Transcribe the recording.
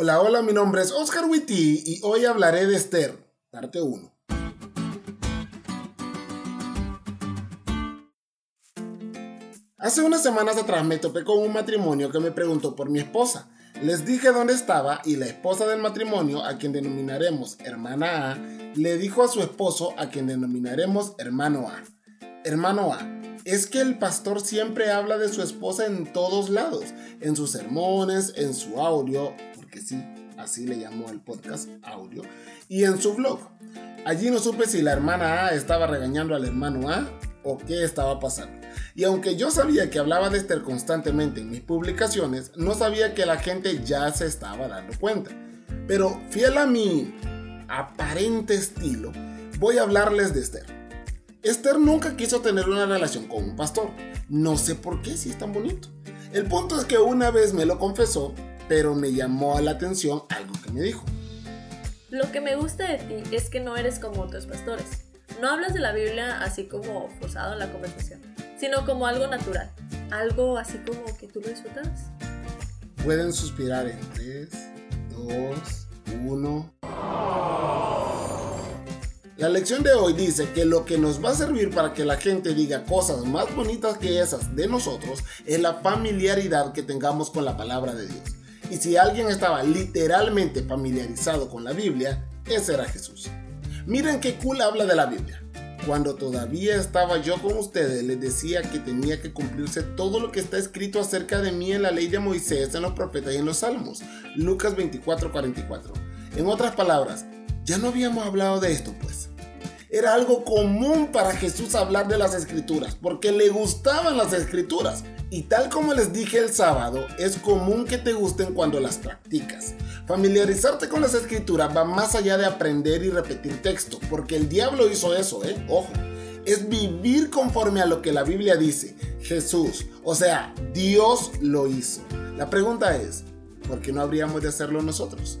Hola, hola, mi nombre es Oscar Witty y hoy hablaré de Esther, parte 1. Hace unas semanas atrás me topé con un matrimonio que me preguntó por mi esposa. Les dije dónde estaba y la esposa del matrimonio, a quien denominaremos hermana A, le dijo a su esposo, a quien denominaremos hermano A. Hermano A, es que el pastor siempre habla de su esposa en todos lados, en sus sermones, en su audio, sí, así le llamó el podcast audio, y en su blog. Allí no supe si la hermana A estaba regañando al hermano A o qué estaba pasando. Y aunque yo sabía que hablaba de Esther constantemente en mis publicaciones, no sabía que la gente ya se estaba dando cuenta. Pero fiel a mi aparente estilo, voy a hablarles de Esther. Esther nunca quiso tener una relación con un pastor. No sé por qué, si es tan bonito. El punto es que una vez me lo confesó, pero me llamó la atención algo que me dijo. Lo que me gusta de ti es que no eres como otros pastores. No hablas de la Biblia así como forzado en la conversación, sino como algo natural. Algo así como que tú lo disfrutas. Pueden suspirar en 3, 2, 1. La lección de hoy dice que lo que nos va a servir para que la gente diga cosas más bonitas que esas de nosotros es la familiaridad que tengamos con la palabra de Dios. Y si alguien estaba literalmente familiarizado con la Biblia, ese era Jesús. Miren qué cool habla de la Biblia. Cuando todavía estaba yo con ustedes, les decía que tenía que cumplirse todo lo que está escrito acerca de mí en la ley de Moisés, en los profetas y en los salmos. Lucas 24:44. En otras palabras, ya no habíamos hablado de esto, pues. Era algo común para Jesús hablar de las escrituras, porque le gustaban las escrituras. Y tal como les dije el sábado, es común que te gusten cuando las practicas. Familiarizarte con las escrituras va más allá de aprender y repetir texto, porque el diablo hizo eso, ¿eh? Ojo. Es vivir conforme a lo que la Biblia dice. Jesús, o sea, Dios lo hizo. La pregunta es, ¿por qué no habríamos de hacerlo nosotros?